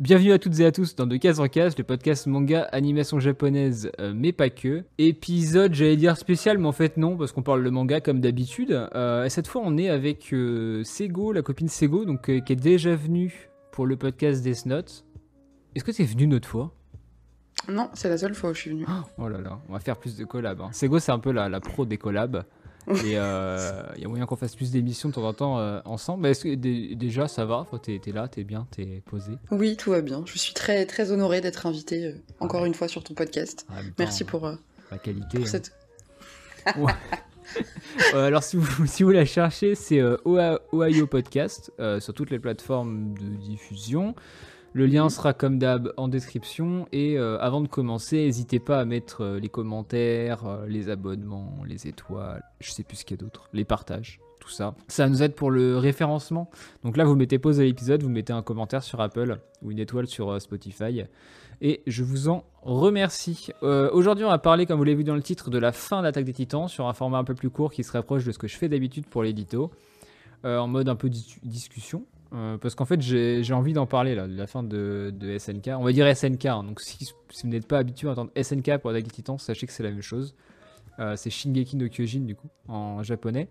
Bienvenue à toutes et à tous dans De Case en Case, le podcast manga animation japonaise, euh, mais pas que. Épisode, j'allais dire spécial, mais en fait non, parce qu'on parle de manga comme d'habitude. Euh, et cette fois, on est avec euh, Sego, la copine Sego, donc, qui est déjà venue pour le podcast Death Note. Est-ce que tu es venu une autre fois? Non, c'est la seule fois où je suis venue. Oh là là, on va faire plus de collabs. hein. Sego, c'est un peu la, la pro des collabs. Et euh, il y a moyen qu'on fasse plus d'émissions de temps en temps euh, ensemble. Mais est-ce que dé- déjà ça va? T'es t'es là, t'es bien, t'es posé? Oui, tout va bien. Je suis très très honorée d'être invitée euh, encore une fois sur ton podcast. Temps, Merci pour, la qualité. pour hein. cette. Ouais. Alors, si vous, si vous la cherchez, c'est Ohio Podcast sur toutes les plateformes de diffusion. Le lien sera comme d'hab en description. Et euh, avant de commencer, n'hésitez pas à mettre euh, les commentaires, euh, les abonnements, les étoiles, je sais plus ce qu'il y a d'autre, les partages, tout ça. Ça nous aide pour le référencement. Donc là, vous mettez pause à l'épisode, vous mettez un commentaire sur Apple ou une étoile sur Spotify. Et je vous en remercie. Aujourd'hui, on va parler, comme vous l'avez vu dans le titre, de la fin d'Attaque des Titans sur un format un peu plus court qui se rapproche de ce que je fais d'habitude pour l'édito, en mode un peu dis- discussion. Euh, parce qu'en fait, j'ai envie d'en parler là, de la fin de, de SNK. On va dire SNK, hein, donc si, si vous n'êtes pas habitué à entendre SNK pour Attaque des Titans, sachez que c'est la même chose. Euh, c'est Shingeki no Kyojin du coup, en japonais.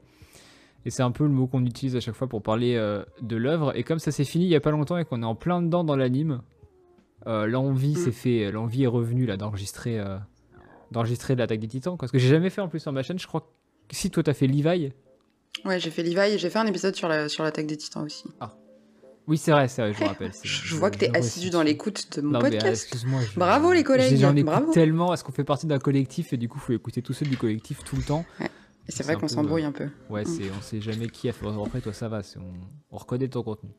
Et c'est un peu le mot qu'on utilise à chaque fois pour parler euh, de l'œuvre. Et comme ça s'est fini il y a pas longtemps et qu'on est en plein dedans dans l'anime, l'envie Mm. s'est fait, l'envie est revenue là d'enregistrer, d'enregistrer l'attaque des Titans. Parce que j'ai jamais fait en plus sur ma chaîne. Je crois que si toi t'as fait Levi, Ouais, j'ai fait Levi et j'ai fait un épisode sur la sur l'attaque des Titans aussi. Oui c'est vrai, c'est vrai, je me rappelle. Je, je vois que t'es je assidu dans l'écoute de mon Non, mais, euh, podcast. excuse-moi. je- Bravo, les collègues, J'en écoute bravo. tellement. Est-ce qu'on fait partie d'un collectif et du coup faut écouter tous ceux du collectif tout le temps Et c'est c'est vrai qu'on peu, s'embrouille un peu. Ouais, Mm. c'est, on sait jamais qui a fait. Après toi ça va, c'est- on, on reconnaît ton contenu.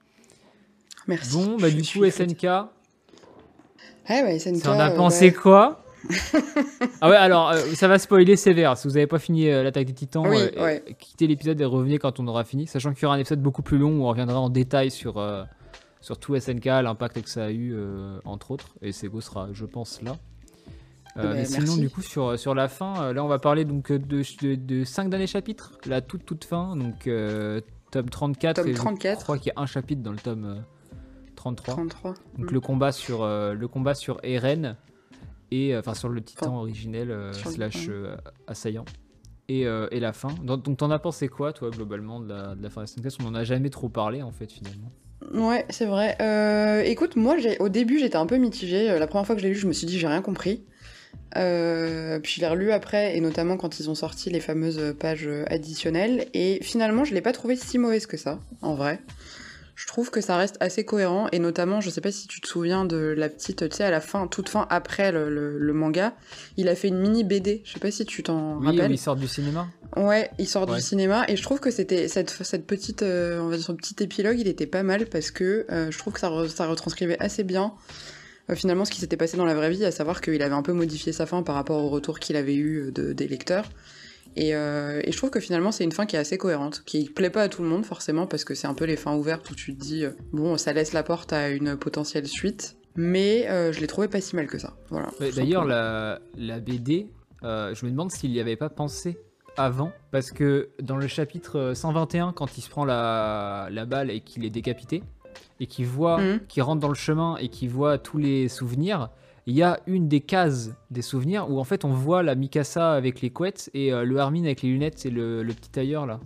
Merci. Bon, bah Je du coup. SNK, Ouais, ouais, SNK. Ça en a euh, pensé ouais. quoi? Ah ouais, alors euh, ça va spoiler sévère. Si vous n'avez pas fini euh, l'attaque des titans, Oui, euh, ouais. quittez l'épisode et revenez quand on aura fini. Sachant qu'il y aura un épisode beaucoup plus long où on reviendra en détail sur, sur tout SNK, l'impact que ça a eu, entre autres. Et Sego sera, je pense, là. Bah, mais sinon, merci. du coup, sur, sur la fin, là, on va parler donc de, de, de 5 derniers chapitres, la toute toute fin, donc tome 34. Tome et je 34. crois qu'il y a un chapitre dans le tome euh, 33. 33. Donc Mm. le combat sur le combat sur Eren et euh, enfin sur le titan Enfin, originel euh, slash euh, assaillant et, et la fin. Donc t'en as pensé quoi toi globalement de la, de la fin de On en a jamais trop parlé en fait finalement. Ouais, c'est vrai. Euh, écoute, moi, au début, j'étais un peu mitigée. La première fois que je l'ai lu, je me suis dit, j'ai rien compris. Euh, puis je l'ai relu après, et notamment quand ils ont sorti les fameuses pages additionnelles. Et finalement, je l'ai pas trouvé si mauvaise que ça, en vrai. Je trouve que ça reste assez cohérent, et notamment, je sais pas si tu te souviens de la petite, tu sais, à la fin, toute fin après le, le- le manga, il a fait une mini BD. Je sais pas si tu t'en Oui, rappelles. où ils sortent du cinéma. Ouais, il sort Ouais. du cinéma et je trouve que c'était cette, cette petite, euh, on va dire ce petit épilogue, il était pas mal parce que euh, je trouve que ça, re- ça retranscrivait assez bien euh, finalement ce qui s'était passé dans la vraie vie, à savoir qu'il avait un peu modifié sa fin par rapport au retour qu'il avait eu de, des lecteurs. Et, euh, et je trouve que finalement c'est une fin qui est assez cohérente, qui plaît pas à tout le monde forcément parce que c'est un peu les fins ouvertes où tu te dis euh, bon ça laisse la porte à une potentielle suite, mais euh, je l'ai trouvé pas si mal que ça. Voilà. D'ailleurs la, la BD, je me demande s'il y avait pas pensé avant parce que dans le chapitre euh, 121 quand il se prend la, la balle et qu'il est décapité et qu'il voit Mhm. qui rentre dans le chemin et qui voit tous les souvenirs, il y a une des cases des souvenirs où en fait on voit la Mikasa avec les couettes et euh, le Armin avec les lunettes et le, le petit tailleur là.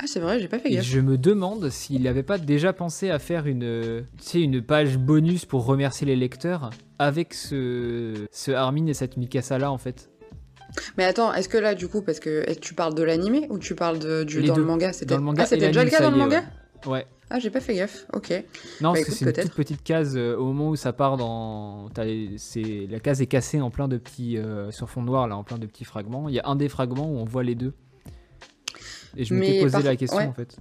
Ah c'est vrai, j'ai pas fait Et gaffe. je me demande s'il n'avait pas déjà pensé à faire une, tu sais, une page bonus pour remercier les lecteurs avec ce, ce Armin et cette Mikasa là en fait. Mais attends, est-ce que là, du coup, parce que est-ce que tu parles de l'animé ou tu parles de, du, dans deux. le manga C'était Dans le manga ah, c'était déjà le cas dans le manga Ouais. Ouais. Ah, j'ai pas fait gaffe, ok. Non, parce Bah, que écoute, c'est une toute petite case euh, au moment où ça part dans. t'as les- c'est la case est cassée en plein de petits euh, sur fond noir là, en plein de petits fragments. Il y a un des fragments où on voit les deux. Et je m'étais Mais posé par- la question ouais. en fait.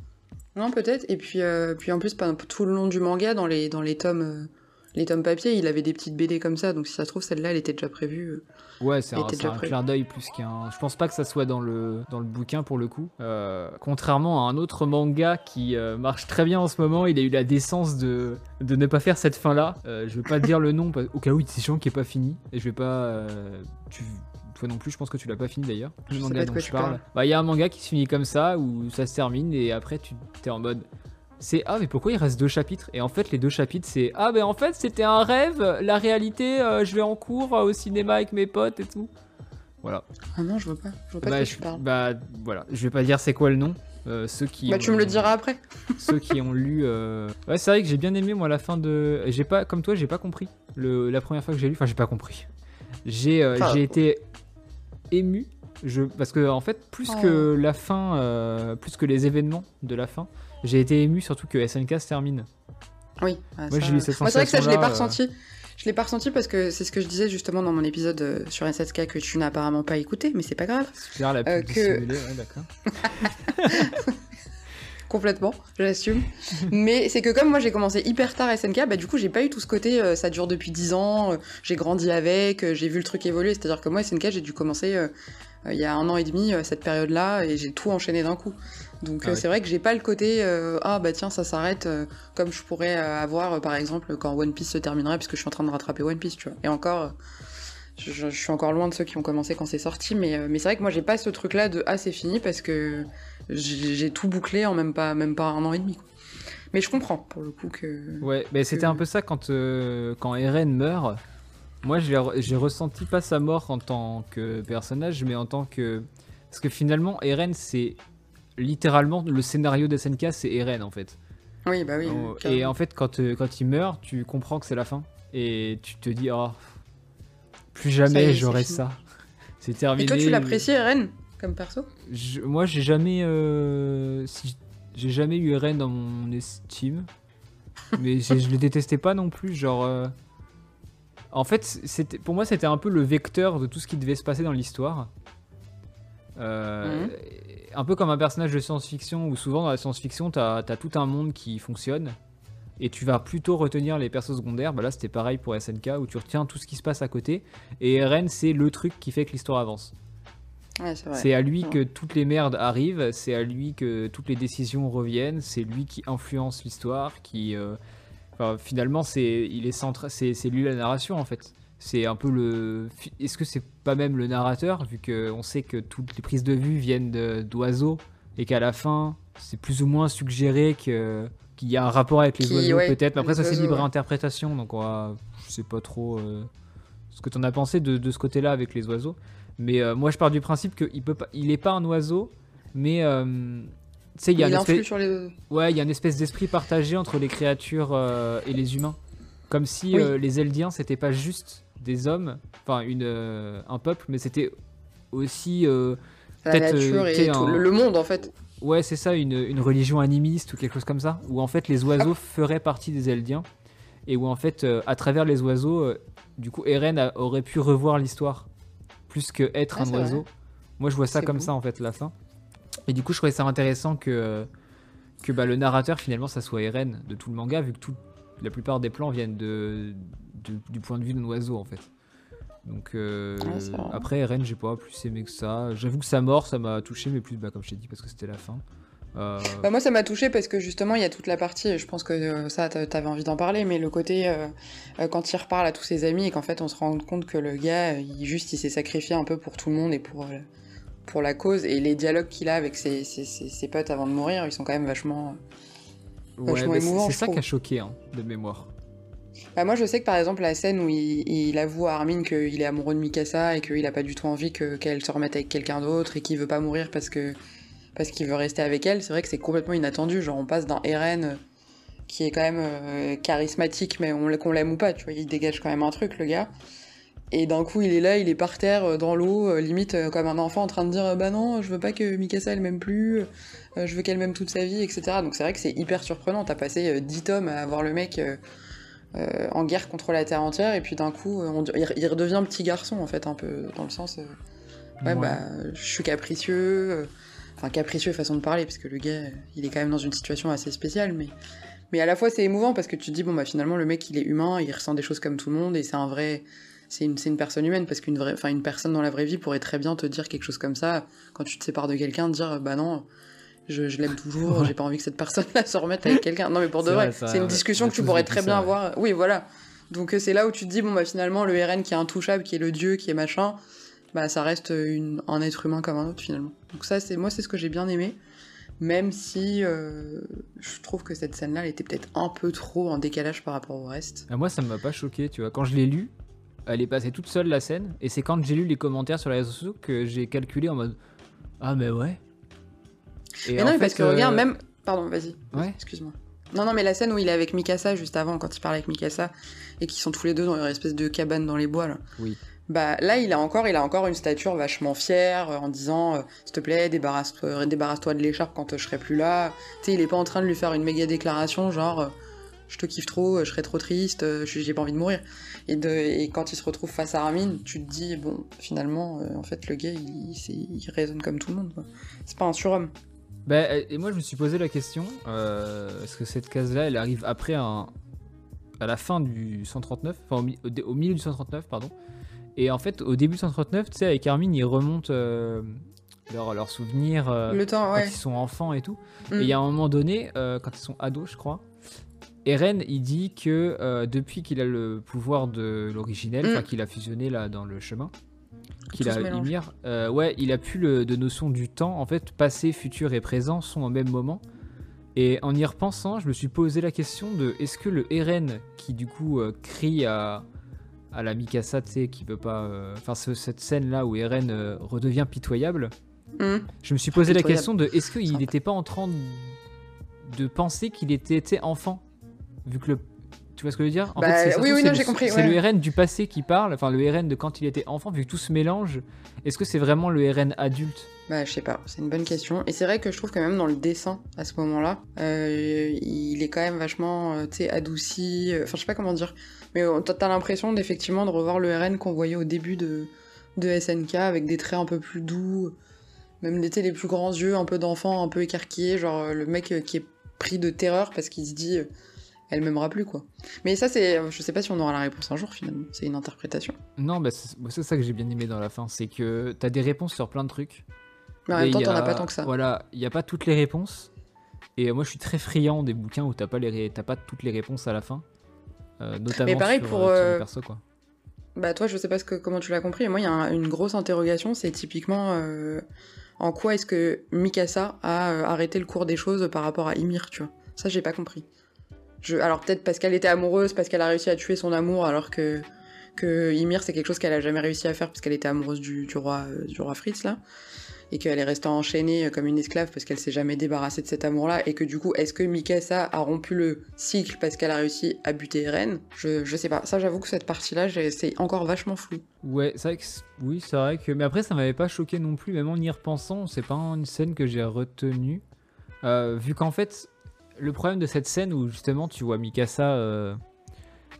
Non, peut-être. Et puis, euh, puis en plus, pendant tout le long du manga, dans les, dans les tomes. Les tomes papier, il avait des petites BD comme ça, donc si ça se trouve, celle-là, elle était déjà prévue. euh. Ouais, c'est un, clin d'œil plus qu'un. Je pense pas que ça soit dans le, dans le bouquin pour le coup. Euh, contrairement à un autre manga qui euh, marche très bien en ce moment, il a eu la décence de, de ne pas faire cette fin-là. Euh, je vais pas dire le nom au cas où il est chiant qui est pas fini. Et je vais pas. tu, toi non plus, je pense que tu l'as pas fini d'ailleurs. Le manga dont je parle. Bah, il y a un manga qui se finit comme ça où ça se termine et après tu es en mode. C'est ah mais pourquoi il reste deux chapitres? Et en fait les deux chapitres c'est ah mais en fait c'était un rêve, la réalité euh, je vais en cours euh, au cinéma avec mes potes et tout. Voilà. Ah non je vois pas, je vois pas bah, je, tu parles. bah voilà, je vais pas dire c'est quoi le nom. Euh, ceux qui Bah ont- tu me le diras après. ceux qui ont lu ouais c'est vrai que j'ai bien aimé moi la fin de j'ai pas comme toi j'ai pas compris le... la première fois que j'ai lu enfin j'ai pas compris j'ai Enfin, j'ai été ému je parce que en fait plus Oh. que la fin plus que les événements de la fin j'ai été ému surtout que SNK se termine Oui. ah, Moi, ça- j'ai eu cette Moi, c'est vrai que ça, je l'ai pas sensation-là, ressenti. Je l'ai pas ressenti parce que c'est ce que je disais justement dans mon épisode euh, sur SSK que tu n'as apparemment pas écouté, mais c'est pas grave. Super la Euh, que- ouais, d'accord. Complètement, j'assume. mais c'est que comme moi j'ai commencé hyper tard SNK, bah du coup j'ai pas eu tout ce côté euh, ça dure depuis 10 ans, euh, j'ai grandi avec, euh, j'ai vu le truc évoluer. C'est-à-dire que moi SNK j'ai dû commencer euh, euh, il y a un an et demi euh, cette période-là et j'ai tout enchaîné d'un coup. Donc Ah euh, oui. c'est vrai que j'ai pas le côté euh, ah bah tiens ça s'arrête euh, comme je pourrais euh, avoir euh, par exemple quand One Piece se terminerait puisque je suis en train de rattraper One Piece tu vois. Et encore euh, je, suis encore loin de ceux qui ont commencé quand c'est sorti, mais, euh, mais c'est vrai que moi j'ai pas ce truc-là de ah c'est fini parce que j'ai tout bouclé en même pas, même pas un an et demi. quoi. Mais je comprends pour le coup que. Ouais, mais c'était un peu ça quand, euh, quand Eren meurt. Moi, j'ai re- j'ai ressenti pas sa mort en tant que personnage, mais en tant que. Parce que finalement, Eren, c'est littéralement le scénario de SNK, c'est Eren en fait. Oui, bah oui. Oh, et en fait, quand, euh, quand il meurt, tu comprends que c'est la fin. Et tu te dis, oh, plus jamais j'aurai ça. C'est terminé. Et toi tu l'apprécies Eren comme perso? Je- moi, j'ai jamais, euh, si- j'ai jamais eu Eren dans mon estime, mais je, je le détestais pas non plus. Genre, euh, en fait, pour moi, c'était un peu le vecteur de tout ce qui devait se passer dans l'histoire. Euh, Mhm. Un peu comme un personnage de science-fiction où souvent dans la science-fiction, t'as as tout un monde qui fonctionne et tu vas plutôt retenir les persos secondaires. Bah là, c'était pareil pour SNK où tu retiens tout ce qui se passe à côté et Eren, c'est le truc qui fait que l'histoire avance. Ouais, c'est à lui que toutes les merdes arrivent, c'est à lui que toutes les décisions reviennent, c'est lui qui influence l'histoire, qui euh, enfin, finalement c'est il est centra- c'est c'est lui la narration en fait. C'est un peu le est-ce que c'est pas même le narrateur vu que on sait que toutes les prises de vue viennent d'oiseaux et qu'à la fin c'est plus ou moins suggéré que qu'il y a un rapport avec les Qui- oiseaux ouais, peut-être, mais après ça c'est libre ouais. interprétation donc on va, je sais pas trop euh, ce que t'en as pensé de, de ce côté-là avec les oiseaux. Mais euh, moi, je pars du principe qu'il peut pas, il est pas un oiseau, mais euh, sais, il y a une espèce, sur les. ouais, il y a une espèce d'esprit partagé entre les créatures euh, et les humains, comme si Oui. euh, les Eldiens c'était pas juste des hommes, enfin une, euh, un peuple, mais c'était aussi, La Peut-être, nature et tout, le, monde en fait. ouais, c'est ça, une, une religion animiste ou quelque chose comme ça, où en fait les oiseaux feraient partie des Eldiens et où en fait à travers les oiseaux, du coup, Eren a- aurait pu revoir l'histoire plus que être Ah, un oiseau. Moi, je vois ça comme beau. ça en fait la fin. Et du coup, je trouvais ça intéressant que que bah, le narrateur finalement ça soit Eren de tout le manga, vu que tout, la plupart des plans viennent de, de- du point de vue d'un oiseau en fait. Donc euh, Ouais, vrai. après Eren, j'ai pas plus aimé que ça. J'avoue que sa mort, ça m'a touché, mais plus bah, comme je t'ai dit parce que c'était la fin. Euh, Bah, moi, ça m'a touché parce que justement, il y a toute la partie, je pense que euh, ça, t'a- t'avais envie d'en parler, mais le côté euh, quand il reparle à tous ses amis et qu'en fait, on se rend compte que le gars, il, juste, il s'est sacrifié un peu pour tout le monde et pour, pour la cause. Et les dialogues qu'il a avec ses, ses, ses- ses potes avant de mourir, ils sont quand même vachement. vachement mais c'est ça qui a choqué hein, de mémoire. Bah, moi, je sais que par exemple, la scène où il, il avoue à Armin qu'il est amoureux de Mikasa et qu'il a pas du tout envie que- qu'elle se remette avec quelqu'un d'autre et qu'il veut pas mourir parce que parce qu'il veut rester avec elle, c'est vrai que c'est complètement inattendu. Genre, on passe d'un Eren qui est quand même euh, charismatique, mais on, qu'on l'aime ou pas, tu vois, il dégage quand même un truc, le gars. Et d'un coup, il est là, il est par terre, euh, dans l'eau, euh, limite euh, comme un enfant en train de dire Bah non, je veux pas que Mikasa elle m'aime plus, je veux qu'elle m'aime toute sa vie, etc. Donc c'est vrai que c'est hyper surprenant. T'as passé euh, 10 tomes à voir le mec en guerre contre la terre entière, et puis d'un coup, on- il, redevient petit garçon, en fait, un peu, dans le sens. ouais, Ouais. bah, je suis capricieux. Enfin, capricieux façon de parler, parce que le gars, il est quand même dans une situation assez spéciale, mais. Mais à la fois, c'est émouvant parce que tu te dis, bon, bah finalement, le mec, il est humain, il ressent des choses comme tout le monde, et c'est un vrai. C'est une, personne humaine, parce qu'une vraie, enfin, une personne dans la vraie vie pourrait très bien te dire quelque chose comme ça, quand tu te sépares de quelqu'un, dire, bah non, je, je l'aime toujours, Ouais. j'ai pas envie que cette personne-là se remette avec quelqu'un. Non, mais pour de vrai, c'est une discussion que tu pourrais très ça, bien ouais. avoir. Oui, voilà. Donc euh, c'est là où tu te dis, bon, bah finalement, le RN qui est intouchable, qui est le dieu, qui est machin, bah ça reste une, un être humain comme un autre finalement. Donc ça, c'est moi, c'est ce que j'ai bien aimé. Même si euh, je trouve que cette scène-là, elle était peut-être un peu trop en décalage par rapport au reste. Ah, moi, ça ne m'a pas choqué, tu vois. Quand je l'ai lu, elle est passée toute seule la scène, et c'est quand j'ai lu les commentaires sur les réseaux sociaux que j'ai calculé en mode Ah, mais ouais. Et mais non, parce que regarde, même. Pardon, vas-y. Ouais. Excuse-moi. Non, non, mais la scène où il est avec Mikasa juste avant, quand il parle avec Mikasa, et qu'ils sont tous les deux dans une espèce de cabane dans les bois, là. Oui. Bah là, il a encore, il a encore une stature vachement fière, euh, en disant, euh, s'il te plaît, débarrasse-toi, euh, débarrasse-toi de l'écharpe quand je serai plus là. Tu sais, il est pas en train de lui faire une méga déclaration, genre, je te kiffe trop, je serai trop triste, j'ai pas envie de mourir. Et, de, et quand il se retrouve face à Ramin, tu te dis, bon, finalement, en fait, le gars, il, il, résonne comme tout le monde. C'est pas un surhomme. Bah, et moi, je me suis posé la question, est-ce que cette case-là, elle arrive après un, à la fin du 139, enfin au, milieu du 139, pardon. Et en fait, au début du 139, tu sais, avec Armin, ils remontent euh, leurs souvenirs euh, le temps, quand ils sont enfants et tout. Et il y a un moment donné, euh, quand ils sont ados, je crois, Eren, il dit que depuis qu'il a le pouvoir de l'originel, enfin mm. qu'il a fusionné là dans le chemin, qu'il a Ymir, ouais, il a plus le, de notion du temps. En fait, passé, futur et présent sont au même moment. Et en y repensant, je me suis posé la question de est-ce que le Eren qui du coup crie à à la Mikasa, tu sais, qui peut pas. Euh, enfin, cette scène-là où Eren euh, redevient pitoyable. Hmm. Je me suis posé la question de est-ce qu'il n'était pas en train de, penser qu'il était enfant? Vu que le. Tu vois ce que je veux dire? En bah, fait, Oui, oui, j'ai compris. C'est le RN du passé qui parle, enfin le RN de quand il était enfant, vu que tout se mélange. Est-ce que c'est vraiment le RN adulte? Bah, je sais pas, c'est une bonne question. Et c'est vrai que je trouve que même dans le dessin, à ce moment-là, euh, il est quand même vachement, tu sais, adouci. Enfin, je sais pas comment dire. Mais euh, t'as l'impression d'effectivement de revoir le RN qu'on voyait au début de, de SNK avec des traits un peu plus doux, même des les plus grands yeux, un peu d'enfant, un peu écarquillés, genre euh, le mec euh, qui est pris de terreur parce qu'il se dit elle m'aimera plus quoi. Mais ça c'est, je sais pas si on aura la réponse un jour finalement, c'est une interprétation. Non, bah c'est ça que j'ai bien aimé dans la fin, c'est que t'as des réponses sur plein de trucs. Mais en même temps t'en as pas tant que ça. Voilà, il y a pas toutes les réponses. Et moi je suis très friand des bouquins où t'as pas, les pas toutes les réponses à la fin. Euh, notamment mais pareil pour, euh, perso, quoi. Bah toi, je sais pas ce que, comment tu l'as compris, mais moi, il y a une grosse interrogation, c'est typiquement euh, en quoi est-ce que Mikasa a arrêté le cours des choses par rapport à Ymir, tu vois. Ça, j'ai pas compris. Alors peut-être parce qu'elle était amoureuse, parce qu'elle a réussi à tuer son amour, alors que, que Ymir, c'est quelque chose qu'elle a jamais réussi à faire, parce qu'elle était amoureuse du, roi, du roi Fritz, là et qu'elle est restée enchaînée euh, comme une esclave parce qu'elle s'est jamais débarrassée de cet amour-là, et que du coup, est-ce que Mikasa a rompu le cycle parce qu'elle a réussi à buter Eren? Je, je sais pas. Ça, j'avoue que cette partie-là, c'est encore vachement flou. Ouais, c'est vrai oui, c'est vrai que. Mais après, ça m'avait pas choqué non plus, même en y repensant, c'est pas une scène que j'ai retenue. Euh, vu qu'en fait, le problème de cette scène où justement tu vois Mikasa euh,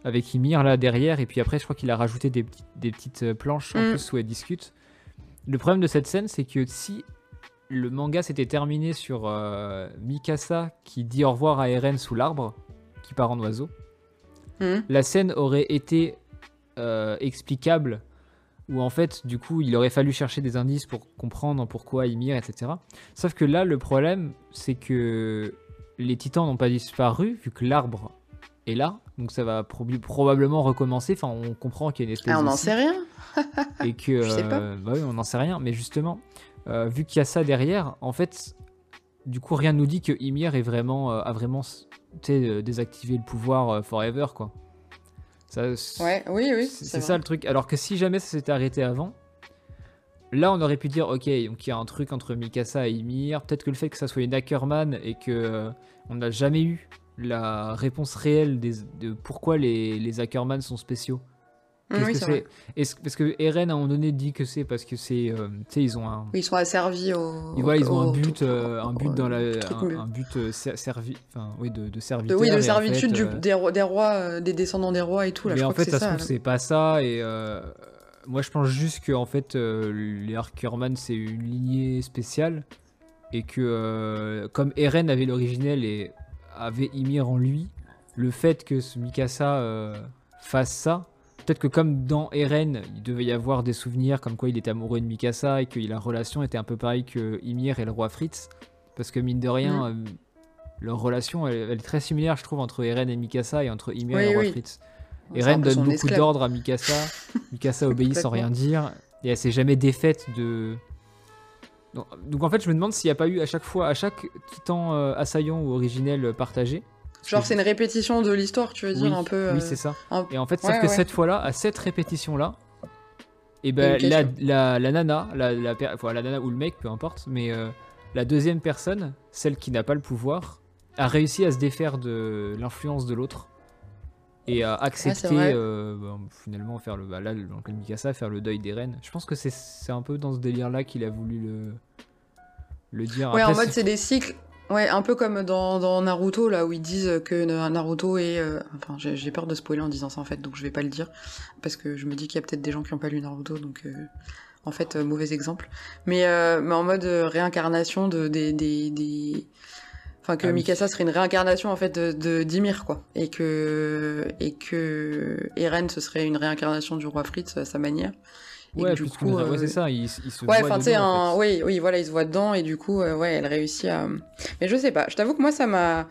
avec Ymir là derrière, et puis après, je crois qu'il a rajouté des, des petites planches en mm. plus où elle discute. Le problème de cette scène, c'est que si le manga s'était terminé sur euh, Mikasa qui dit au revoir à Eren sous l'arbre, qui part en oiseau, hmm. la scène aurait été euh, explicable, où en fait, du coup, il aurait fallu chercher des indices pour comprendre pourquoi Ymir, etc. Sauf que là, le problème, c'est que les titans n'ont pas disparu, vu que l'arbre est là, donc ça va probablement recommencer. Enfin, on comprend qu'il y a une espèce. Ah, on n'en sait rien. et que. Je sais pas. Euh, bah oui, on n'en sait rien. Mais justement, euh, vu qu'il y a ça derrière, en fait, du coup, rien ne nous dit que Ymir est vraiment, euh, a vraiment désactivé le pouvoir forever, quoi. Ça, ouais, oui, oui. C'est ça le truc. Alors que si jamais ça s'était arrêté avant, là on aurait pu dire ok donc il y a un truc entre Mikasa et Ymir peut-être que le fait que ça soit une Ackerman et que on n'a jamais eu la réponse réelle de pourquoi les, les Ackerman sont spéciaux. Oui, c'est Parce que Eren à un moment donné dit que c'est parce que c'est, euh, tu sais, ils ont un. ils sont asservis au. Voilà, ils ont un but, euh, un but dans la, un, but euh, servi, enfin, oui, de, de serviteur. oui, de servitude des, rois, des rois, des descendants des rois et tout. Là, mais en fait, ça se trouve, c'est pas ça et. Moi, je pense juste que en fait, les Arkerman, c'est une lignée spéciale et que comme Eren avait l'originel et avait Ymir en lui, le fait que ce Mikasa fasse ça, Peut-être que comme dans Eren, il devait y avoir des souvenirs comme quoi il était amoureux de Mikasa et que la relation était un peu pareille que Ymir et le roi Fritz. Parce que mine de rien, euh, leur relation, elle, est très similaire, je trouve, entre Eren et Mikasa et entre Ymir et le roi Fritz. Eren donne beaucoup d'ordres à Mikasa. Mikasa obéit sans rien dire. Et elle s'est jamais défaite de, Donc, donc en fait, je me demande s'il n'y a pas eu à chaque fois, à chaque titan euh, assaillant ou originel partagé. Genre, c'est une répétition de l'histoire, tu veux dire, Oui, un peu. Oui, euh, c'est ça. un- Et en fait, sauf Ouais, que cette fois-là, à cette répétition-là, et Il y a ben la, la, la nana, la, la, per- enfin, la nana ou le mec, peu importe, mais euh, la deuxième personne, celle qui n'a pas le pouvoir, a réussi à se défaire de l'influence de l'autre et à accepter euh, ben, finalement faire le bah, là dans le cas de Mikasa faire le deuil des reines. Je pense que c'est un peu dans ce délire là qu'il a voulu le le dire. Ouais, en mode, c'est- des cycles. Ouais, un peu comme dans, dans Naruto, là, où ils disent que Naruto est. euh, Enfin, j'ai peur de spoiler en disant ça, en fait, donc je vais pas le dire. Parce que je me dis qu'il y a peut-être des gens qui ont pas lu Naruto, donc. euh, En fait, mauvais exemple. Mais, mais en mode réincarnation de, des, des, des- Enfin, que Ah oui. Mikasa serait une réincarnation, en fait, de, de d'Ymir, quoi. Et que. Et que. Eren, ce serait une réincarnation du roi Fritz à sa manière. Et ouais, du coup, ouais, euh, c'est ça, il, il se Ouais, voit enfin, tu sais, dedans, en un... fait. oui, oui, voilà, il se voit dedans et du coup, euh, ouais, elle réussit à. Mais je sais pas, je t'avoue que moi, ça m'a.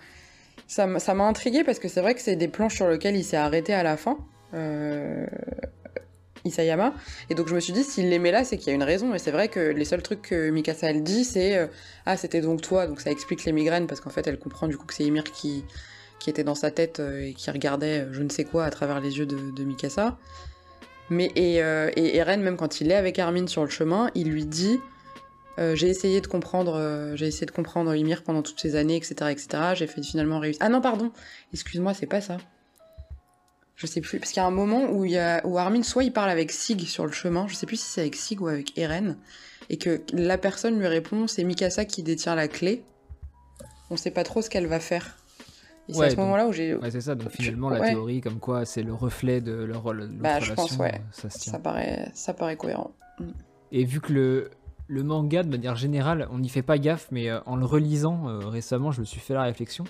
Ça m'a ça m'a intrigué parce que c'est vrai que c'est des planches sur lesquelles il s'est arrêté à la fin. Euh... Isayama. Et donc je me suis dit, s'il les met là, c'est qu'il y a une raison. Et c'est vrai que les seuls trucs que Mikasa elle dit, c'est euh, Ah, c'était donc toi. Donc ça explique les migraines parce qu'en fait, elle comprend du coup que c'est Ymir qui, qui était dans sa tête euh, et qui regardait euh, je ne sais quoi à travers les yeux de, Mikasa. Mais et, et Eren, même quand il est avec Armin sur le chemin, il lui dit j'ai essayé de comprendre, j'ai essayé de comprendre Ymir pendant toutes ces années, etc., etc. J'ai finalement réussir. Ah non, pardon. Excuse-moi, c'est pas ça. Je sais plus, parce qu'il y a un moment où, il y a, où Armin, soit il parle avec Sig sur le chemin, je sais plus si c'est avec Sig ou avec Eren, et que la personne lui répond c'est Mikasa qui détient la clé. On sait pas trop ce qu'elle va faire. Et c'est à ce moment-là où j'ai. Ouais, c'est ça. Donc Je- finalement, la ouais. théorie comme quoi c'est le reflet de leur, leur Bah, je relation, pense, ouais. euh, ça se tient. Ça paraît, ça paraît cohérent. Et vu que le, le manga, de manière générale, on n'y fait pas gaffe, mais euh, en le relisant euh, récemment, je me suis fait la réflexion.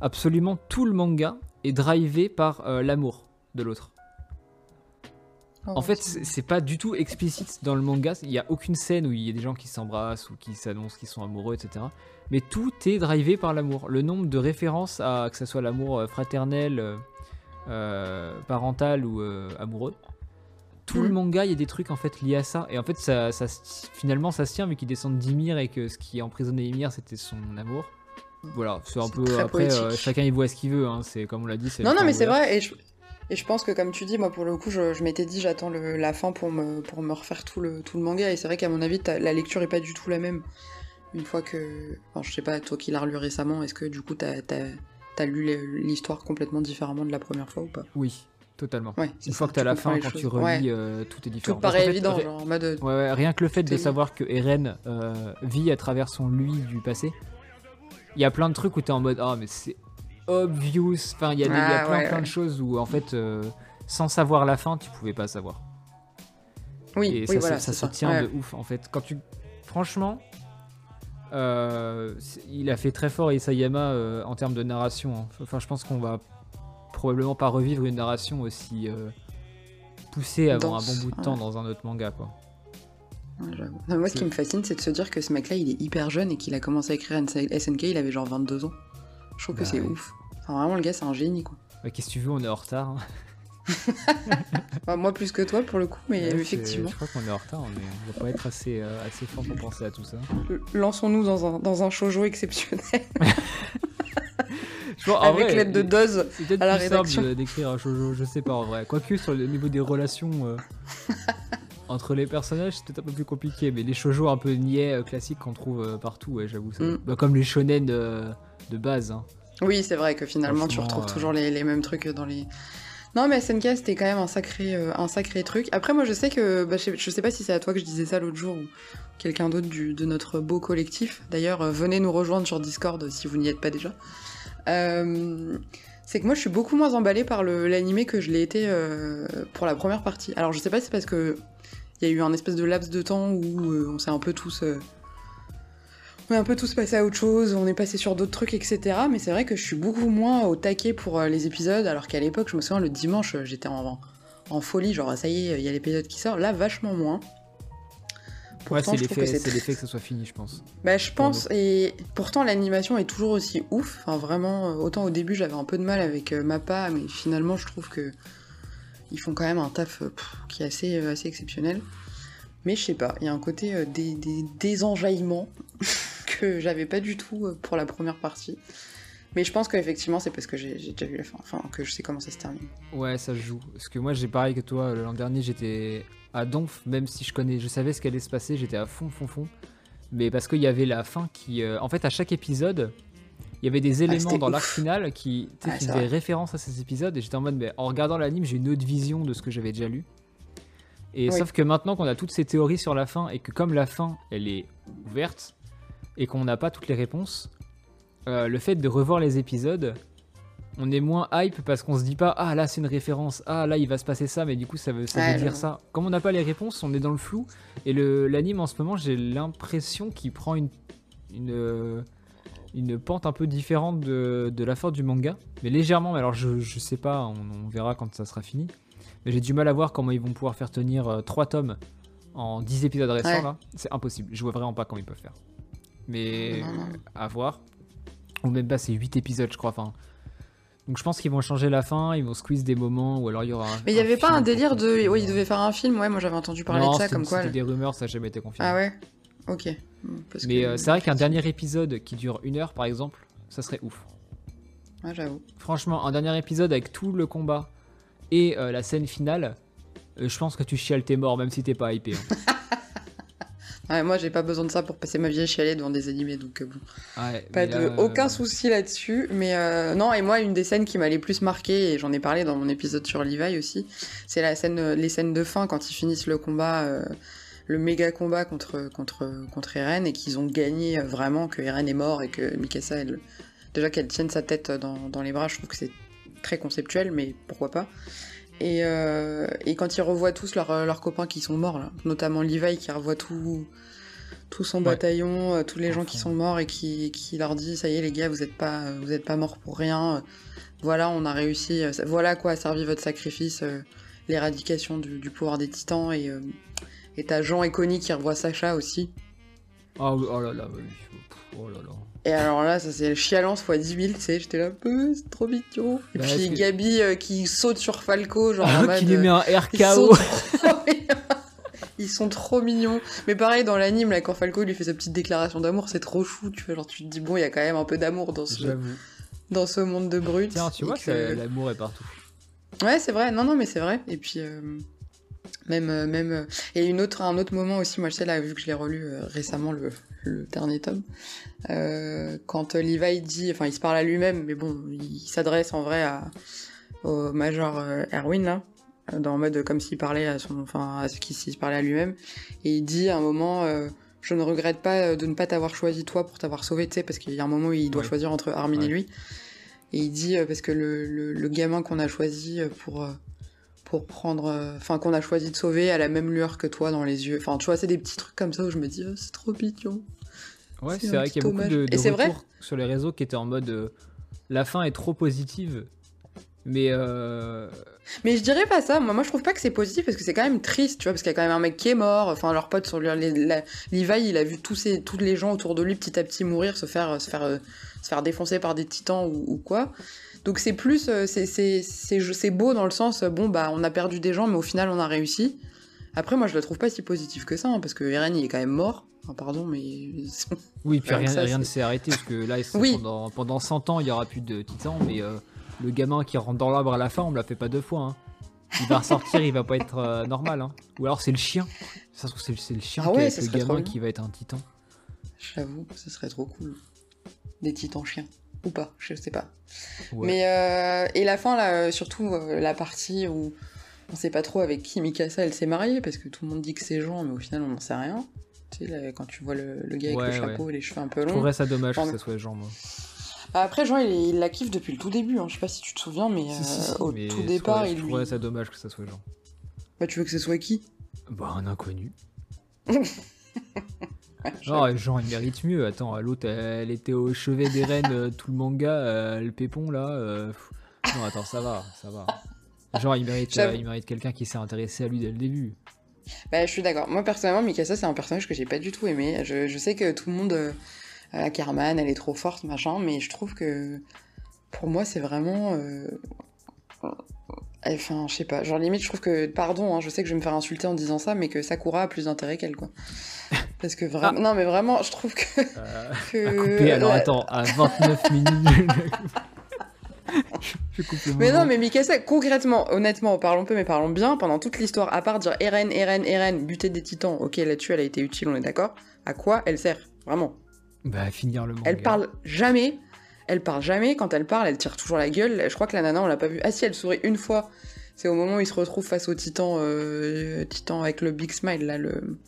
Absolument tout le manga est drivé par euh, l'amour de l'autre. Oh, En fait, c'est pas du tout explicite dans le manga. Il y a aucune scène où il y a des gens qui s'embrassent ou qui s'annoncent qu'ils sont amoureux, etc. Mais tout est drivé par l'amour. Le nombre de références à que ce soit l'amour euh, fraternel, euh, parental ou euh, amoureux. Tout le Mhm. manga, il y a des trucs en fait liés à ça. Et en fait, ça, finalement, ça se tient vu qu'ils descendent d'Ymir et que ce qui emprisonnait Ymir, c'était son amour. Voilà, c'est un peu. Après, euh, chacun y voit ce qu'il veut. hein. C'est comme on l'a dit. Non, non, mais c'est vrai, et je, et je pense que comme tu dis, moi pour le coup, je, je m'étais dit j'attends la fin pour me, pour me refaire tout le, tout le manga, et c'est vrai qu'à mon avis, la lecture est pas du tout la même. Une fois que. Enfin, je sais pas, toi qui l'as relu récemment, est-ce que du coup t'as as, lu les- l'histoire complètement différemment de la première fois ou pas? Oui, totalement. Ouais, Une fois ça, que t'as la fin, quand choses. tu Ouais. relis, euh, tout est différent. Tout paraît fait, évident, genre en mode. Ouais, ouais, rien que le fait de savoir que Eren euh, vit à travers son lui du passé, il y a plein de trucs où t'es en mode ah mais c'est obvious. Enfin, il y a, des- il y a Ah, plein, ouais, plein ouais. de choses où en fait, euh, sans savoir la fin, tu pouvais pas savoir. Oui, Et oui, ça, se- voilà, ça c'est se tient Ouais. de ouf en fait. Quand tu, franchement, euh, il a fait très fort Isayama euh, en termes de narration. hein. Enfin, je pense qu'on va probablement pas revivre une narration aussi euh, poussée avant un bon bout de temps dans un autre manga quoi. Ouais, j'avoue. Non, Moi, ce qui C'est- me fascine, c'est de se dire que ce mec-là, il est hyper jeune et qu'il a commencé à écrire SNK, il avait genre 22 ans. Je trouve Bah que c'est ouais. ouf. Enfin, vraiment, le gars, c'est un génie, quoi. Bah, Qu'est-ce que tu veux, on est en retard. hein. Enfin, moi, plus que toi, pour le coup, mais Ouais, c'est- effectivement. Je crois qu'on est en retard, on, est- on va pas être assez, euh, assez fort pour penser à tout ça. Lançons-nous dans un, dans un shoujo exceptionnel Je avec l'aide de Doz. C'est peut-être à la plus rédaction. d'écrire un shoujo, je sais pas en vrai. Quoique sur le niveau des relations euh, entre les personnages, c'est peut-être un peu plus compliqué. Mais les shoujo un peu niais euh, classiques qu'on trouve euh, partout, ouais, j'avoue. ça. Mm. Bah, comme les shonen euh, de base. hein. Oui, c'est vrai que finalement, tu retrouves toujours les, les mêmes trucs dans les. Non, mais SNK, c'était quand même un sacré, euh, un sacré truc. Après, moi, je sais que. bah, je, sais, je sais pas si c'est à toi que je disais ça l'autre jour ou quelqu'un d'autre de notre beau collectif. D'ailleurs, euh, venez nous rejoindre sur Discord si vous n'y êtes pas déjà. Euh, c'est que moi, je suis beaucoup moins emballée par l'animé que je l'ai été pour la première partie. Alors, je sais pas si c'est parce que. Il y a eu un espèce de laps de temps où euh, on s'est un peu tous. euh, on est un peu tous passés à autre chose, on est passé sur d'autres trucs, etc. Mais c'est vrai que je suis beaucoup moins au taquet pour euh, les épisodes, alors qu'à l'époque, je me souviens, le dimanche, j'étais en, en folie, genre ça y est, il y a l'épisode qui sort. Là, vachement moins. Ouais, Pourtant, c'est l'effet que très- ça soit fini, je pense. Bah, je pense, et pourtant l'animation est toujours aussi ouf. Enfin, vraiment, autant au début j'avais un peu de mal avec euh, Mappa, mais finalement je trouve que ils font quand même un taf euh, qui est assez, euh, assez exceptionnel. Mais je sais pas, il y a un côté euh, des, des que j'avais pas du tout pour la première partie. Mais je pense qu'effectivement, c'est parce que j'ai déjà vu la fin, enfin, que je sais comment ça se termine. Ouais, ça joue. Parce que moi, j'ai pareil que toi, l'an dernier, j'étais à Donf, même si je connais, je savais ce qu'allait se passer, j'étais à fond, fond, fond. Mais parce qu'il y avait la fin qui. en fait, à chaque épisode, il y avait des éléments c'était dans l'arc final qui, c'est faisaient référence à ces épisodes. Et j'étais en mode, mais en regardant l'anime, j'ai une autre vision de ce que j'avais déjà lu. Et Oui. sauf que maintenant qu'on a toutes ces théories sur la fin, et que comme la fin, elle est ouverte, et qu'on n'a pas toutes les réponses, euh, le fait de revoir les épisodes, on est moins hype parce qu'on se dit pas ah là c'est une référence ah là il va se passer ça mais du coup ça veut, ça dire ça comme on n'a pas les réponses on est dans le flou et l'anime en ce moment j'ai l'impression qu'il prend une une euh, une pente un peu différente de, de la fin du manga mais légèrement mais alors je, je sais pas on, on verra quand ça sera fini mais j'ai du mal à voir comment ils vont pouvoir faire tenir 3 tomes en 10 épisodes récents Ouais. là c'est impossible je vois vraiment pas comment ils peuvent faire mais Non, non. à voir ou même pas c'est 8 épisodes je crois enfin donc je pense qu'ils vont changer la fin, ils vont squeeze des moments, ou alors il y aura. Mais il y avait pas un délire de. compléter, Oui, il euh, devait faire un film, ouais, moi j'avais entendu parler non, de ça comme quoi. C'était des rumeurs, ça n'a jamais été confirmé. Ah ouais? Ok. Parce Mais que- euh, c'est vrai qu'un dernier épisode qui dure une heure par exemple, ça serait ouf. Ouais, j'avoue. Franchement, un dernier épisode avec tout le combat et euh, la scène finale, euh, je pense que tu chiales tes morts même si t'es pas hypé. hein. Ouais, moi j'ai pas besoin de ça pour passer ma vie à chialer devant des animés, donc bon. Ouais, Pas de là, aucun souci là-dessus, mais non. Et moi, une des scènes qui m'a les plus marqué, et j'en ai parlé dans mon épisode sur Levi aussi, c'est la scène, les scènes de fin quand ils finissent le combat, le méga combat contre contre contre Eren et qu'ils ont gagné euh, vraiment, que Eren est mort et que Mikasa, elle, déjà qu'elle tienne sa tête dans, dans les bras, je trouve que c'est très conceptuel, mais pourquoi pas. Et, euh, et quand ils revoient tous leurs, leurs copains qui sont morts, là, notamment Levi qui revoit tout, tout son Ouais. bataillon, euh, tous les gens qui sont morts et qui, qui leur dit ça y est les gars, vous n'êtes pas, vous êtes pas morts pour rien. euh, Voilà, on a réussi. euh, Voilà quoi a servi votre sacrifice, euh, l'éradication du, du pouvoir des titans. Et euh, et t'as Jean et Connie qui revoient Sacha aussi. Ah oui, oh là là, oui. Oh là là. Et alors là, ça c'est le chialance fois 10 000, tu sais, j'étais là, Euh, c'est trop mignon. Et Bah, puis Gabi euh, qui saute sur Falco, genre en Ah, qui lui met euh, un ils RKO. Ils sont trop mignons. Mais pareil, dans l'anime, là, quand Falco lui fait sa petite déclaration d'amour, c'est trop chou. Tu vois, genre, tu te dis, bon, il y a quand même un peu d'amour dans ce, dans ce monde de brutes. Tiens, tu vois que- que l'amour est partout. Ouais, c'est vrai. Non, non, mais c'est vrai. Et puis, euh, même. euh, même euh, Et une autre, un autre moment aussi, moi, je sais, là, vu que je l'ai relu euh, récemment, le, le dernier tome, euh, quand Levi dit. Enfin, il se parle à lui-même, mais bon, il s'adresse en vrai à, au Major Erwin, là. Dans le mode comme s'il parlait à son. Enfin, à ce qu'il se parlait à lui-même. Et il dit à un moment. euh, je ne regrette pas de ne pas t'avoir choisi toi pour t'avoir sauvé, tu sais, parce qu'il y a un moment où il doit Ouais. choisir entre Armin et lui. Et il dit, euh, parce que le, le, le gamin qu'on a choisi pour, euh, pour prendre. euh, Enfin, qu'on a choisi de sauver à la même lueur que toi dans les yeux. Enfin, tu vois, c'est des petits trucs comme ça où je me dis, oh, c'est trop mignon. Ouais, C'est vrai qu'il y a beaucoup de, de vrai retours sur les réseaux qui étaient en mode euh, la fin est trop positive. Mais euh, Mais je dirais pas ça. Moi, moi je trouve pas que c'est positif parce que c'est quand même triste, tu vois, parce qu'il y a quand même un mec qui est mort. Enfin, leurs potes sur Levi, il a vu tous, ces, tous les gens autour de lui petit à petit mourir, se faire, se faire, se faire défoncer par des titans ou, ou quoi. Donc c'est plus, euh, c'est- c'est c'est- c'est beau dans le sens, euh, bon, bah, on a perdu des gens, mais au final, on a réussi. Après, moi, je le trouve pas si positif que ça, hein, parce que Eren, il est quand même mort. Enfin, pardon, mais. oui, puis Rien rien, que ça, rien ne s'est arrêté parce que là, Oui. pendant, pendant 100 ans, il y aura plus de titans. Mais euh, le gamin qui rentre dans l'arbre à la fin, on me l'a fait pas deux fois. hein. Il va ressortir, il va pas être euh, normal. hein. Ou alors c'est le chien. Ça se trouve, c'est le chien Ah qui ouais, avec le gamin qui va être un titan. J'avoue, ce serait trop cool. Des titans chiens. Ou pas, je sais pas. Ouais. Mais euh, et la fin là, euh, surtout euh, la partie où on sait pas trop avec qui Mikasa elle s'est mariée parce que tout le monde dit que c'est Jean, mais au final on n'en sait rien. Tu sais, là, quand tu vois le, le gars avec le chapeau et les cheveux un peu Je longs. trouverais ça dommage que ça soit Jean, moi. Après Jean il, il la kiffe depuis le tout début. Hein. Je sais pas si tu te souviens, mais, Si, si, si, au mais tout je départ il Je lui. trouverais ça dommage que ça soit Jean. Bah tu veux que ce soit qui? Bah, un inconnu. Non, Jean, il mérite mieux. Attends, l'autre, elle était au chevet des reines euh, tout le manga, euh, le pépon là. euh. Non, attends, ça va, ça va. Genre, il mérite, euh, il mérite quelqu'un qui s'est intéressé à lui dès le début. Bah, je suis d'accord. Moi, personnellement, Mikasa, c'est un personnage que j'ai pas du tout aimé. Je, je sais que tout le monde. Euh, euh, Carman, elle est trop forte, machin, mais je trouve que. Pour moi, c'est vraiment. euh, Enfin, je sais pas. Genre, limite, je trouve que, pardon, hein, je sais que je vais me faire insulter en disant ça, mais que Sakura a plus d'intérêt qu'elle, quoi. Parce que vraiment. Non, mais vraiment, je trouve que. Euh, que- à couper, alors attends, à 29 minutes. je, je coupe le Mais moment. non, mais Mikasa, concrètement, honnêtement, parlons peu, mais parlons bien, pendant toute l'histoire, à part dire Eren, Eren, Eren, buter des titans, ok, là-dessus, elle a été utile, on est d'accord. À quoi elle sert Vraiment? Bah, finir le manga. Elle parle jamais. Elle parle jamais. Quand elle parle, elle tire toujours la gueule. Je crois que la nana, on l'a pas vue. Ah si, elle sourit une fois. C'est au moment où il se retrouve face au titan, euh, titan avec le big smile, là, le...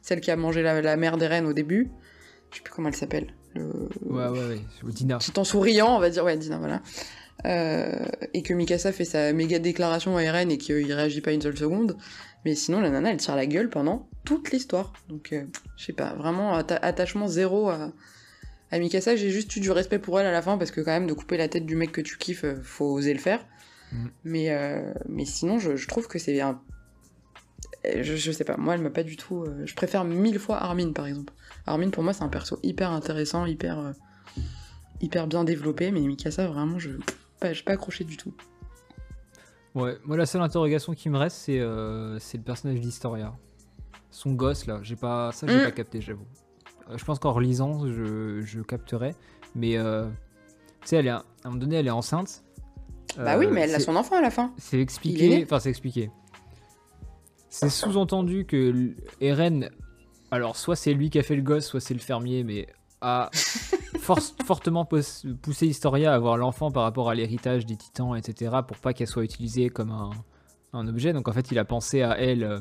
celle qui a mangé la, la mère d'Eren au début. Je sais plus comment elle s'appelle. Le... Ouais, ouais, ouais. Dina. Titan souriant, on va dire. Ouais, Dina, voilà. Euh, et que Mikasa fait sa méga déclaration à Eren et qu'il réagit pas une seule seconde. Mais sinon, la nana, elle tire la gueule pendant toute l'histoire. Donc, euh, je sais pas, vraiment atta- attachement zéro à, à Mikasa. J'ai juste eu du respect pour elle à la fin parce que, quand même, de couper la tête du mec que tu kiffes, euh, faut oser le faire. Mais, euh, mais sinon, je, je trouve que c'est un. euh, Je, je sais pas, moi, elle m'a pas du tout. euh, Je préfère mille fois Armin, par exemple. Armin, pour moi, c'est un perso hyper intéressant, hyper. euh, hyper bien développé, mais Mikasa, vraiment, je. Pas, pas accroché du tout. Ouais, moi la seule interrogation qui me reste, c'est c'est le personnage d'Historia. Son gosse là, j'ai pas ça j'ai Mm. pas capté, j'avoue. Euh, je pense qu'en relisant, je, je capterai. Mais euh, tu sais, elle est à un moment donné, elle est enceinte. Bah oui, Euh, mais elle a c'est- son enfant à la fin. C'est expliqué, enfin c'est expliqué. C'est sous-entendu que Eren, alors soit c'est lui qui a fait le gosse, soit c'est le fermier, mais a fortement poussé Historia à avoir l'enfant par rapport à l'héritage des titans, etc., pour pas qu'elle soit utilisée comme un, un objet. Donc en fait, il a pensé à elle euh,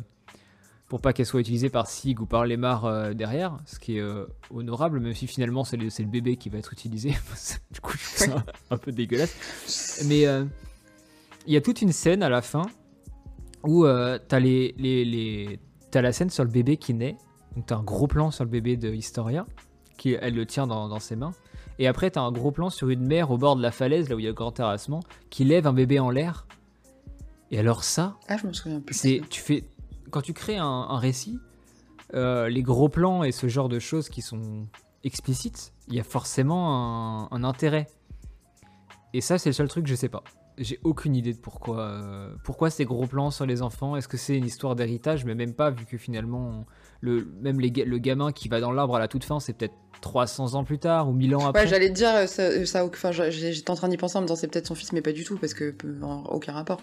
pour pas qu'elle soit utilisée par Sig ou par Lemar euh, derrière, ce qui est euh, honorable, même si finalement c'est le, bébé qui va être utilisé. du coup, je trouve ça un peu dégueulasse. Mais euh, il y a toute une scène à la fin où t'as les, les, les- t'as la scène sur le bébé qui naît. Donc t'as un gros plan sur le bébé de Historia, qui elle le tient dans, dans ses mains. Et après t'as un gros plan sur une mère au bord de la falaise, là où il y a le grand terrassement, qui lève un bébé en l'air. Et alors ça, Ah, je me souviens plus. c'est tu fais quand tu crées un, récit, euh, les gros plans et ce genre de choses qui sont explicites, il y a forcément un, un intérêt. Et ça, c'est le seul truc que je sais pas. J'ai aucune idée de pourquoi. euh, pourquoi ces gros plans sur les enfants Est-ce que c'est une histoire d'héritage? Mais même pas, vu que finalement, le, même les, le gamin qui va dans l'arbre à la toute fin, c'est peut-être 300 ans plus tard ou 1000 ans après. Ouais, j'allais te dire, euh, ça, euh, ça enfin, j'étais en train d'y penser en me disant c'est peut-être son fils, mais pas du tout, parce que aucun rapport.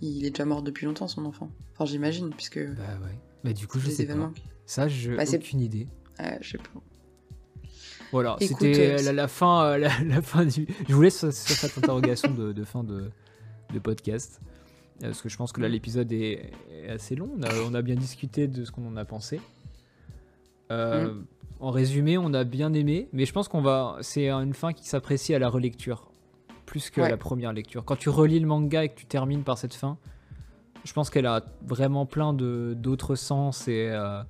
Il est déjà mort depuis longtemps, son enfant. Enfin, j'imagine, puisque Bah ouais. Bah du coup, je sais pas. Ça, je Bah, aucune idée. Ouais, je sais pas. Voilà, c'était euh, la, la fin, euh, la, la fin du. Je vous laisse sur, sur cette interrogation de, de fin de, de podcast. Euh, Parce que je pense que là, l'épisode est, est assez long. On a, on a bien discuté de ce qu'on en a pensé. Euh, En résumé, on a bien aimé, mais je pense qu'on va. C'est une fin qui s'apprécie à la relecture, plus que Ouais. la première lecture. Quand tu relis le manga et que tu termines par cette fin, je pense qu'elle a vraiment plein de d'autres sens et, euh,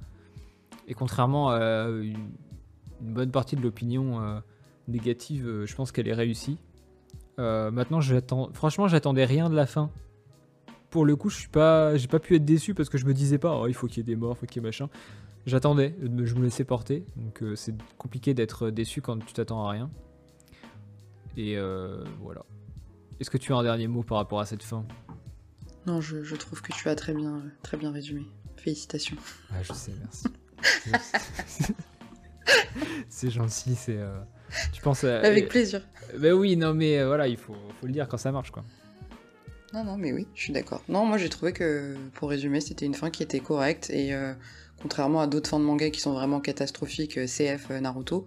et contrairement à une bonne partie de l'opinion euh, négative, euh, je pense qu'elle est réussie. Euh, maintenant, j'attends. Franchement, j'attendais rien de la fin. Pour le coup, je suis pas, j'ai pas pu être déçu parce que je me disais pas, oh, il faut qu'il y ait des morts, il faut qu'il y ait machin. J'attendais, je me laissais porter, donc c'est compliqué d'être déçu quand tu t'attends à rien. Et voilà. Est-ce que tu as un dernier mot par rapport à cette fin? Non, je, je trouve que tu as très bien, très bien résumé. Félicitations. Ah, je sais, merci. c'est gentil, c'est. euh, Tu penses à. Avec plaisir. Ben oui, non, mais euh, voilà, il faut, faut le dire quand ça marche, quoi. Non, non, mais oui, je suis d'accord. Non, moi j'ai trouvé que, pour résumer, c'était une fin qui était correcte et euh, contrairement à d'autres fins de manga qui sont vraiment catastrophiques, euh, CF Naruto,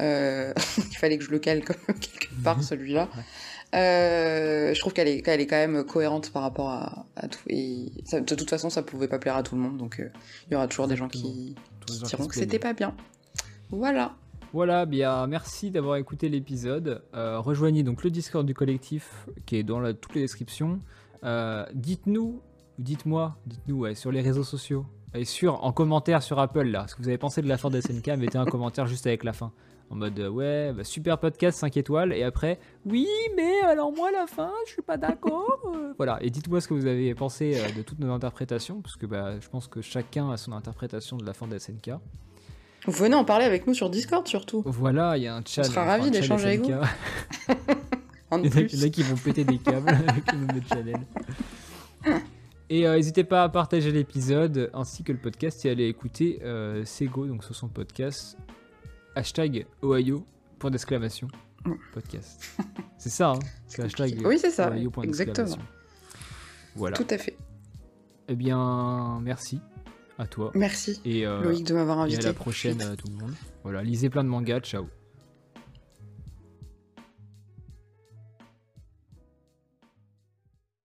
euh, il fallait que je le cale quand même quelque part celui-là. Euh, je trouve qu'elle est, quand même cohérente par rapport à, à tout. Et ça- de toute façon, ça pouvait pas plaire à tout le monde, donc euh, il y aura toujours des gens qui, qui diront que c'était pas bien. Voilà. Voilà, bien, merci d'avoir écouté l'épisode. Euh, rejoignez donc le Discord du collectif qui est dans toutes les descriptions. Euh, dites-nous, dites-moi, dites-nous sur les réseaux sociaux et sur en commentaire sur Apple là, ce que vous avez pensé de la fin de SNK. Mettez un commentaire juste avec la fin. En mode euh, ouais, bah, super podcast 5 étoiles et après oui, mais alors moi la fin, je suis pas d'accord. voilà, et dites-moi ce que vous avez pensé de toutes nos interprétations parce que bah, je pense que chacun a son interprétation de la fin de SNK. Venez en parler avec nous sur Discord surtout. Voilà, il y a un chat. sera enfin, ravis d'échanger avec. En Il y en a- qui vont péter des câbles avec le nom de channel. Et euh, n'hésitez pas à partager l'épisode ainsi que le podcast et à aller écouter euh, Sego donc sur son podcast hashtag Ohio point d'exclamation podcast. c'est ça, hein c'est hashtag Oui, c'est ça, Ohio exactement. Voilà. Tout à fait. Eh bien, merci à toi Merci, et, euh, Loïc, de m'avoir et invité. à la prochaine à tout le monde. Voilà, lisez plein de mangas, ciao.